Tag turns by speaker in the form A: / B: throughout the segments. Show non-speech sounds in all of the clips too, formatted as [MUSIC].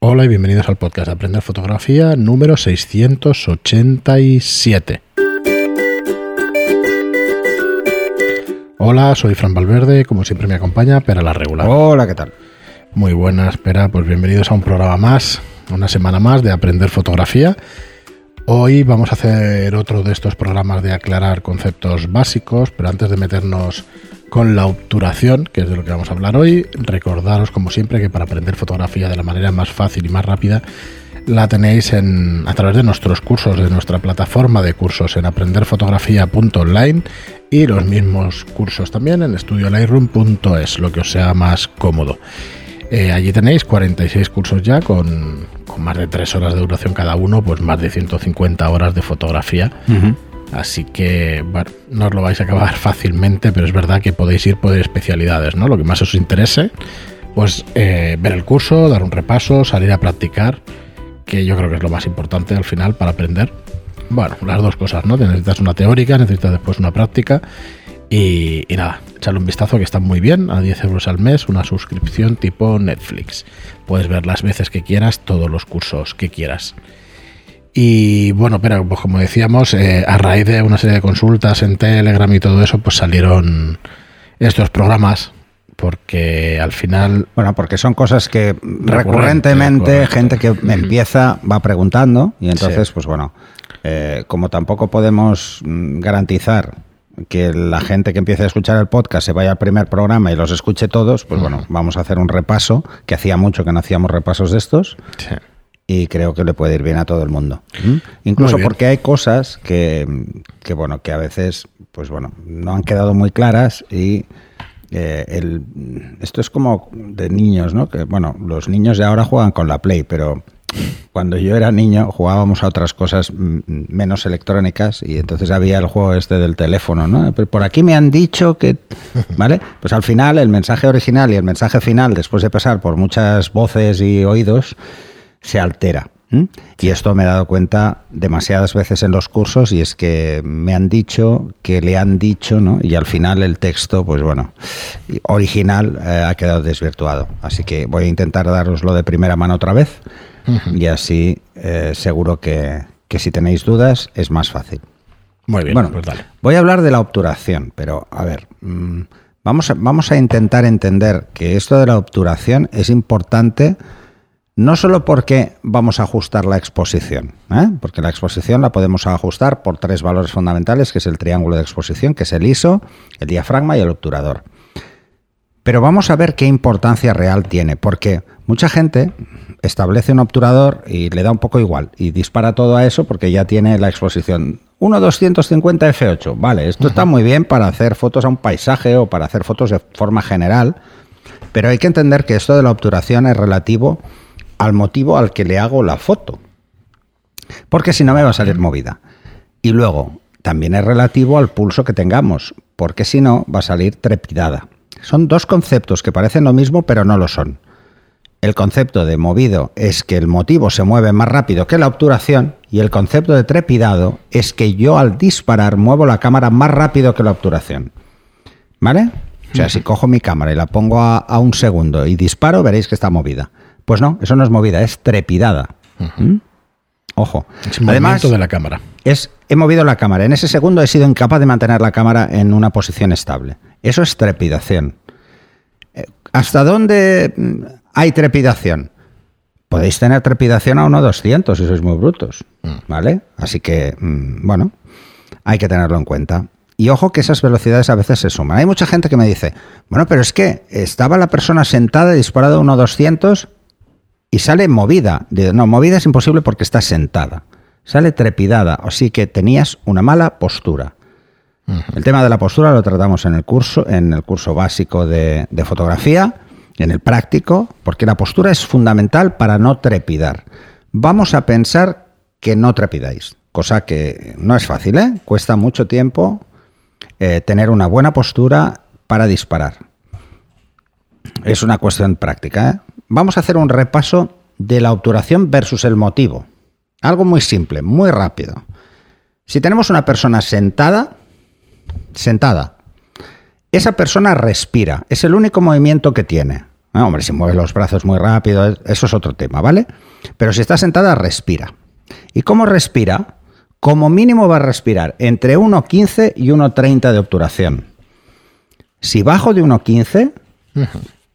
A: Hola y bienvenidos al podcast de Aprender Fotografía número 687. Hola, soy Fran Valverde, como siempre me acompaña Pera la Regular.
B: Hola, ¿qué tal?
A: Muy buenas, Pera, pues bienvenidos a un programa más, una semana más de Aprender Fotografía. Hoy vamos a hacer otro de estos programas de aclarar conceptos básicos, pero antes de meternos con la obturación, que es de lo que vamos a hablar hoy. Recordaros, como siempre, que para aprender fotografía de la manera más fácil y más rápida, la tenéis en, a través de nuestros cursos, de nuestra plataforma de cursos en aprenderfotografía.online y los mismos cursos también en estudiolightroom.es, lo que os sea más cómodo. Eh, allí tenéis 46 cursos ya con, más de 3 horas de duración cada uno, pues más de 150 horas de fotografía. Así que, bueno, no os lo vais a acabar [LAUGHS] fácilmente, pero es verdad que podéis ir por especialidades, ¿no? Lo que más os interese, pues eh, ver el curso, dar un repaso, salir a practicar, que yo creo que es lo más importante al final para aprender. Bueno, las dos cosas, ¿no? Necesitas una teórica, necesitas después una práctica. Y, y nada, echarle un vistazo que está muy bien, a 10 euros al mes, una suscripción tipo Netflix. Puedes ver las veces que quieras, todos los cursos que quieras. Y bueno, pero pues como decíamos, eh, a raíz de una serie de consultas en Telegram y todo eso, pues salieron estos programas. Porque al final.
B: Bueno, porque son cosas que recurrentemente gente que empieza va preguntando. Y entonces, sí. pues bueno, eh, como tampoco podemos mm, garantizar que la gente que empiece a escuchar el podcast se vaya al primer programa y los escuche todos, pues uh -huh. bueno, vamos a hacer un repaso, que hacía mucho que no hacíamos repasos de estos. Sí y creo que le puede ir bien a todo el mundo. ¿Mm? Incluso porque hay cosas que, que, bueno, que a veces, pues bueno, no han quedado muy claras y eh, el, esto es como de niños, ¿no? Que bueno, los niños de ahora juegan con la Play, pero cuando yo era niño jugábamos a otras cosas menos electrónicas y entonces había el juego este del teléfono, ¿no? Pero por aquí me han dicho que, ¿vale? Pues al final el mensaje original y el mensaje final, después de pasar por muchas voces y oídos, se altera. Y esto me he dado cuenta demasiadas veces en los cursos y es que me han dicho que le han dicho, ¿no? Y al final el texto, pues bueno, original eh, ha quedado desvirtuado. Así que voy a intentar daroslo de primera mano otra vez uh -huh. y así eh, seguro que, que, si tenéis dudas es más fácil.
A: Muy bien,
B: bueno,
A: pues dale.
B: voy a hablar de la obturación, pero a ver, mmm, vamos, a, vamos a intentar entender que esto de la obturación es importante no solo porque vamos a ajustar la exposición, ¿eh? porque la exposición la podemos ajustar por tres valores fundamentales, que es el triángulo de exposición, que es el ISO, el diafragma y el obturador. Pero vamos a ver qué importancia real tiene, porque mucha gente establece un obturador y le da un poco igual y dispara todo a eso porque ya tiene la exposición 1.250 f8. Vale, esto está muy bien para hacer fotos a un paisaje o para hacer fotos de forma general, pero hay que entender que esto de la obturación es relativo al motivo al que le hago la foto. Porque si no me va a salir movida. Y luego, también es relativo al pulso que tengamos, porque si no va a salir trepidada. Son dos conceptos que parecen lo mismo, pero no lo son. El concepto de movido es que el motivo se mueve más rápido que la obturación y el concepto de trepidado es que yo al disparar muevo la cámara más rápido que la obturación. ¿Vale? O sea, si cojo mi cámara y la pongo a, a un segundo y disparo, veréis que está movida. Pues no, eso no es movida, es trepidada. Uh -huh. ¿Mm? Ojo.
A: Es Además, de la cámara.
B: Es, he movido la cámara. En ese segundo he sido incapaz de mantener la cámara en una posición estable. Eso es trepidación. Eh, ¿Hasta dónde mm, hay trepidación? Podéis tener trepidación a 1.200 si sois muy brutos. ¿Vale? Así que, mm, bueno, hay que tenerlo en cuenta. Y ojo que esas velocidades a veces se suman. Hay mucha gente que me dice, bueno, pero es que estaba la persona sentada y disparado a 1.200 y sale movida. No, movida es imposible porque está sentada. Sale trepidada, así que tenías una mala postura. Uh -huh. El tema de la postura lo tratamos en el curso, en el curso básico de, de, fotografía, en el práctico, porque la postura es fundamental para no trepidar. Vamos a pensar que no trepidáis, cosa que no es fácil, ¿eh? Cuesta mucho tiempo eh, tener una buena postura para disparar. Es una cuestión práctica, ¿eh? Vamos a hacer un repaso de la obturación versus el motivo. Algo muy simple, muy rápido. Si tenemos una persona sentada, sentada, esa persona respira, es el único movimiento que tiene. Ah, hombre, si mueves los brazos muy rápido, eso es otro tema, ¿vale? Pero si está sentada, respira. ¿Y cómo respira? Como mínimo va a respirar entre 1,15 y 1,30 de obturación. Si bajo de 1,15,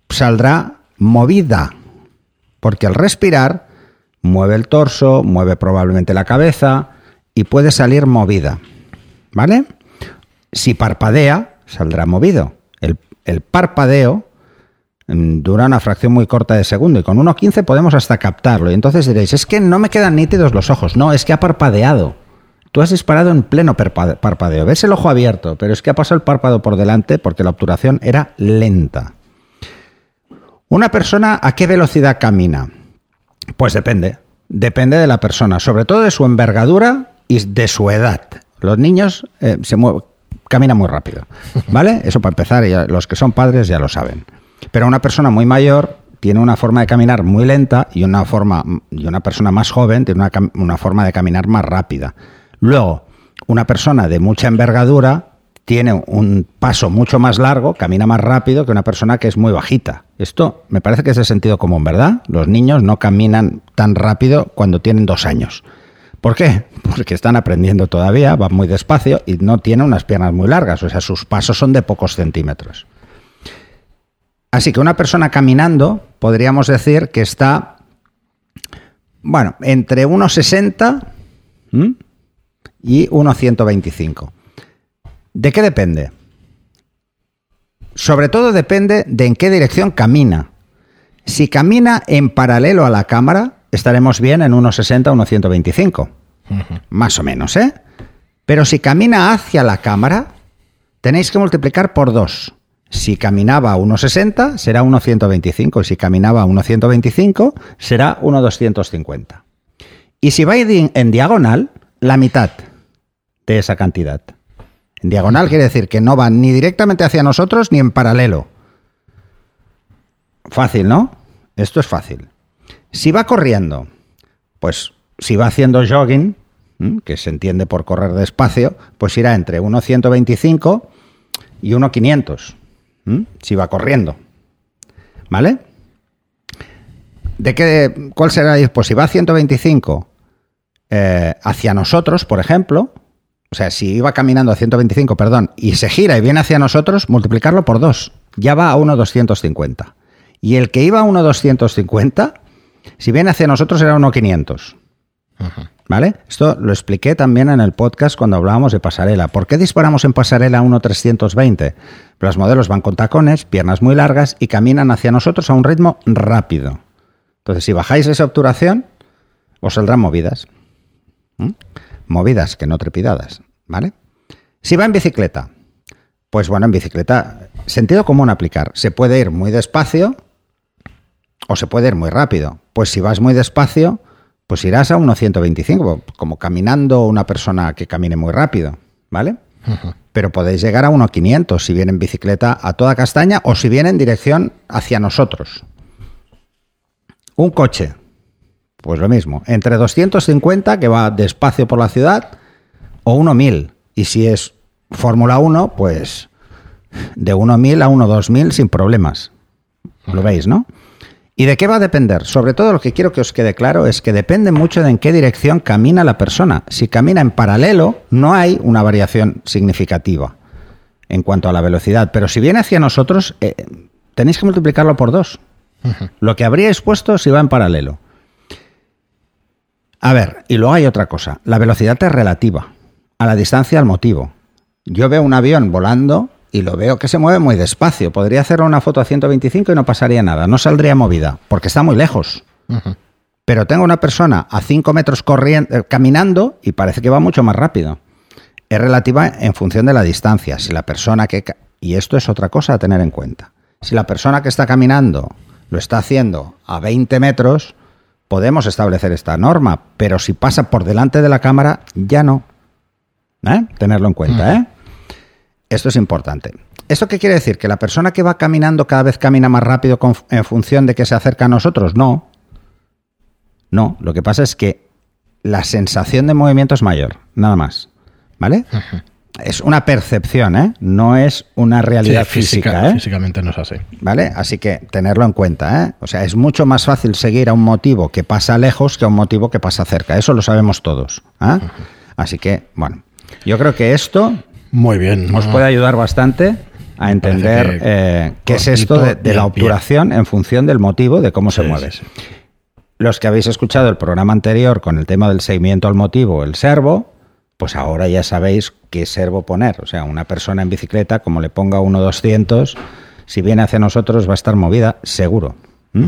B: saldrá movida, porque al respirar mueve el torso, mueve probablemente la cabeza y puede salir movida. ¿Vale? Si parpadea, saldrá movido. El, el parpadeo mm, dura una fracción muy corta de segundo y con 1.15 podemos hasta captarlo. Y entonces diréis, es que no me quedan nítidos los ojos. No, es que ha parpadeado. Tú has disparado en pleno parpadeo. Ves el ojo abierto, pero es que ha pasado el párpado por delante porque la obturación era lenta. ¿Una persona a qué velocidad camina? Pues depende. Depende de la persona, sobre todo de su envergadura y de su edad. Los niños eh, se caminan muy rápido, [LAUGHS] ¿vale? Eso para empezar, los que son padres ya lo saben. Pero una persona muy mayor tiene una forma de caminar muy lenta y una, forma, y una persona más joven tiene una, una forma de caminar más rápida. Luego, una persona de mucha envergadura tiene un paso mucho más largo, camina más rápido que una persona que es muy bajita. Esto me parece que es de sentido común, ¿verdad? Los niños no caminan tan rápido cuando tienen dos años. ¿Por qué? [LAUGHS] Porque están aprendiendo todavía, van muy despacio y no tienen unas piernas muy largas, o sea, sus pasos son de pocos centímetros. Así que una persona caminando, podríamos decir que está, bueno, entre 1,60 y 1,125. ¿De qué depende? Sobre todo depende de en qué dirección camina. Si camina en paralelo a la cámara, estaremos bien en 1,60 o 1,125. Más o menos, ¿eh? Pero si camina hacia la cámara, tenéis que multiplicar por 2. Si caminaba a 1,60 será 1,125 y si caminaba a 1,125 será 1,250. Y si va en diagonal, la mitad de esa cantidad. En diagonal quiere decir que no va ni directamente hacia nosotros ni en paralelo. Fácil, ¿no? Esto es fácil. Si va corriendo, pues si va haciendo jogging, que se entiende por correr despacio, pues irá entre 1.125 y 1.500. Si va corriendo. ¿Vale? ¿De qué, ¿Cuál será? Pues si va a 125 eh, hacia nosotros, por ejemplo, o sea, si iba caminando a 125, perdón, y se gira y viene hacia nosotros, multiplicarlo por 2. Ya va a 1,250. Y el que iba a 1,250, si viene hacia nosotros, era 1,500. ¿Vale? Esto lo expliqué también en el podcast cuando hablábamos de pasarela. ¿Por qué disparamos en pasarela a 1,320? Los modelos van con tacones, piernas muy largas y caminan hacia nosotros a un ritmo rápido. Entonces, si bajáis esa obturación, os saldrán movidas. ¿Mm? Movidas que no trepidadas, ¿vale? Si va en bicicleta, pues bueno, en bicicleta, sentido común aplicar. Se puede ir muy despacio o se puede ir muy rápido. Pues si vas muy despacio, pues irás a 1.125, como caminando una persona que camine muy rápido, ¿vale? Pero podéis llegar a 1.500 si viene en bicicleta a toda castaña o si viene en dirección hacia nosotros. Un coche, pues lo mismo, entre 250 que va despacio por la ciudad o 1000. Y si es Fórmula 1, pues de 1000 a 12000 sin problemas. Lo veis, ¿no? ¿Y de qué va a depender? Sobre todo lo que quiero que os quede claro es que depende mucho de en qué dirección camina la persona. Si camina en paralelo, no hay una variación significativa en cuanto a la velocidad. Pero si viene hacia nosotros, eh, tenéis que multiplicarlo por dos. Lo que habríais puesto si va en paralelo. A ver, y luego hay otra cosa. La velocidad es relativa a la distancia al motivo. Yo veo un avión volando y lo veo que se mueve muy despacio. Podría hacer una foto a 125 y no pasaría nada. No saldría movida, porque está muy lejos. Pero tengo una persona a 5 metros corriendo, eh, caminando y parece que va mucho más rápido. Es relativa en función de la distancia. Si la persona que... Y esto es otra cosa a tener en cuenta. Si la persona que está caminando lo está haciendo a 20 metros, podemos establecer esta norma, pero si pasa por delante de la cámara, ya no. ¿Eh? Tenerlo en cuenta, ¿eh? Esto es importante. ¿Esto qué quiere decir? ¿Que la persona que va caminando cada vez camina más rápido en función de que se acerca a nosotros? No. No, lo que pasa es que la sensación de movimiento es mayor, nada más. ¿Vale? Es una percepción, ¿eh? no es una realidad
A: Sí, física-
B: física. ¿eh?
A: Físicamente no es así.
B: ¿Vale? Así que tenerlo en cuenta. ¿eh? O sea, es mucho más fácil seguir a un motivo que pasa lejos que a un motivo que pasa cerca. Eso lo sabemos todos. ¿ah? Así que, bueno, yo creo que esto
A: Muy bien.
B: os puede ayudar bastante a entender
A: que
B: eh, qué es esto de, la
A: pie.
B: obturación en función del motivo de cómo se mueve.
A: sí.
B: Los que habéis escuchado el programa anterior con el tema del seguimiento al motivo, el servo, pues ahora ya sabéis qué servo poner. O sea, una persona en bicicleta, como le ponga uno 200, si viene hacia nosotros va a estar movida, seguro. ¿Mm?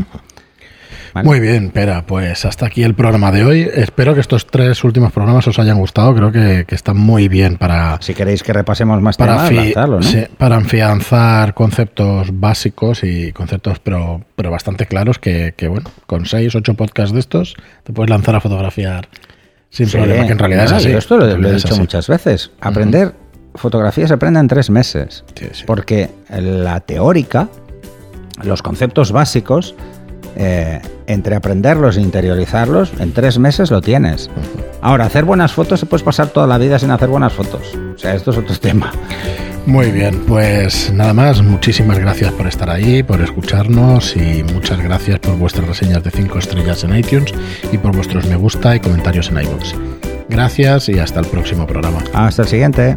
B: Vale.
A: Muy bien, Pera, pues hasta aquí el programa de hoy. Espero que estos tres últimos programas os hayan gustado. Creo que, que están muy bien para,
B: Si queréis que repasemos más
A: para,
B: temas, ¿no?
A: sí, para afianzar conceptos básicos y conceptos pero, pero bastante claros que, que, bueno, con seis, ocho podcasts de estos te puedes lanzar a fotografiar sin
B: Sí,
A: problema, que en realidad
B: no,
A: es así.
B: yo Esto lo, he dicho
A: así.
B: muchas veces. Aprender fotografía se aprende en tres meses.
A: Sí, sí.
B: Porque la teórica, los conceptos básicos, eh, entre aprenderlos e interiorizarlos, en tres meses lo tienes. Ahora, hacer buenas fotos se puedes pasar toda la vida sin hacer buenas fotos. O sea, esto es otro [LAUGHS] tema.
A: Muy bien, pues nada más, muchísimas gracias por estar ahí, por escucharnos y muchas gracias por vuestras reseñas de 5 estrellas en iTunes y por vuestros me gusta y comentarios en iVoox. Gracias y hasta el próximo programa.
B: Hasta el siguiente.